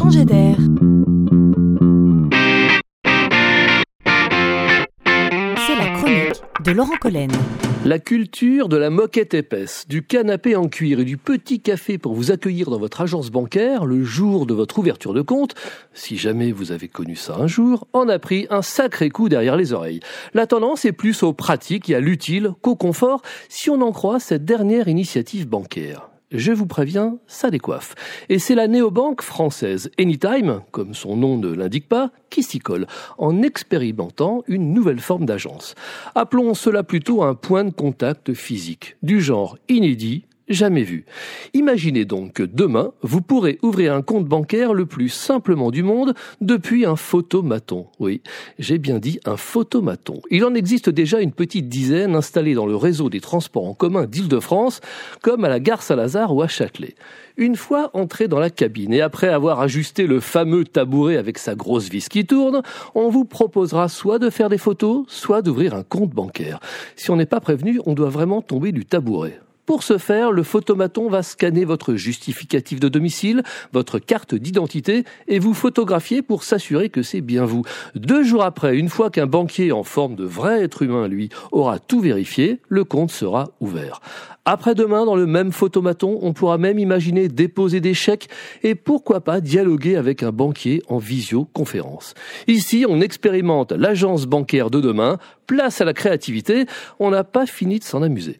changer d'air. C'est la chronique de Laurent Collen. La culture de la moquette épaisse, du canapé en cuir et du petit café pour vous accueillir dans votre agence bancaire le jour de votre ouverture de compte, si jamais vous avez connu ça un jour, en a pris un sacré coup derrière les oreilles. La tendance est plus au pratique et à l'utile qu'au confort si on en croit cette dernière initiative bancaire je vous préviens, ça décoiffe. Et c'est la néobanque française Anytime, comme son nom ne l'indique pas, qui s'y colle, en expérimentant une nouvelle forme d'agence. Appelons cela plutôt un point de contact physique, du genre inédit jamais vu. Imaginez donc que demain, vous pourrez ouvrir un compte bancaire le plus simplement du monde depuis un photomaton. Oui, j'ai bien dit un photomaton. Il en existe déjà une petite dizaine installés dans le réseau des transports en commun d'Île-de-France, comme à la gare Saint-Lazare ou à Châtelet. Une fois entré dans la cabine et après avoir ajusté le fameux tabouret avec sa grosse vis qui tourne, on vous proposera soit de faire des photos, soit d'ouvrir un compte bancaire. Si on n'est pas prévenu, on doit vraiment tomber du tabouret. Pour ce faire, le photomaton va scanner votre justificatif de domicile, votre carte d'identité et vous photographier pour s'assurer que c'est bien vous. Deux jours après, une fois qu'un banquier en forme de vrai être humain, lui, aura tout vérifié, le compte sera ouvert. Après-demain, dans le même photomaton, on pourra même imaginer déposer des chèques et pourquoi pas dialoguer avec un banquier en visioconférence. Ici, on expérimente l'agence bancaire de demain, place à la créativité, on n'a pas fini de s'en amuser.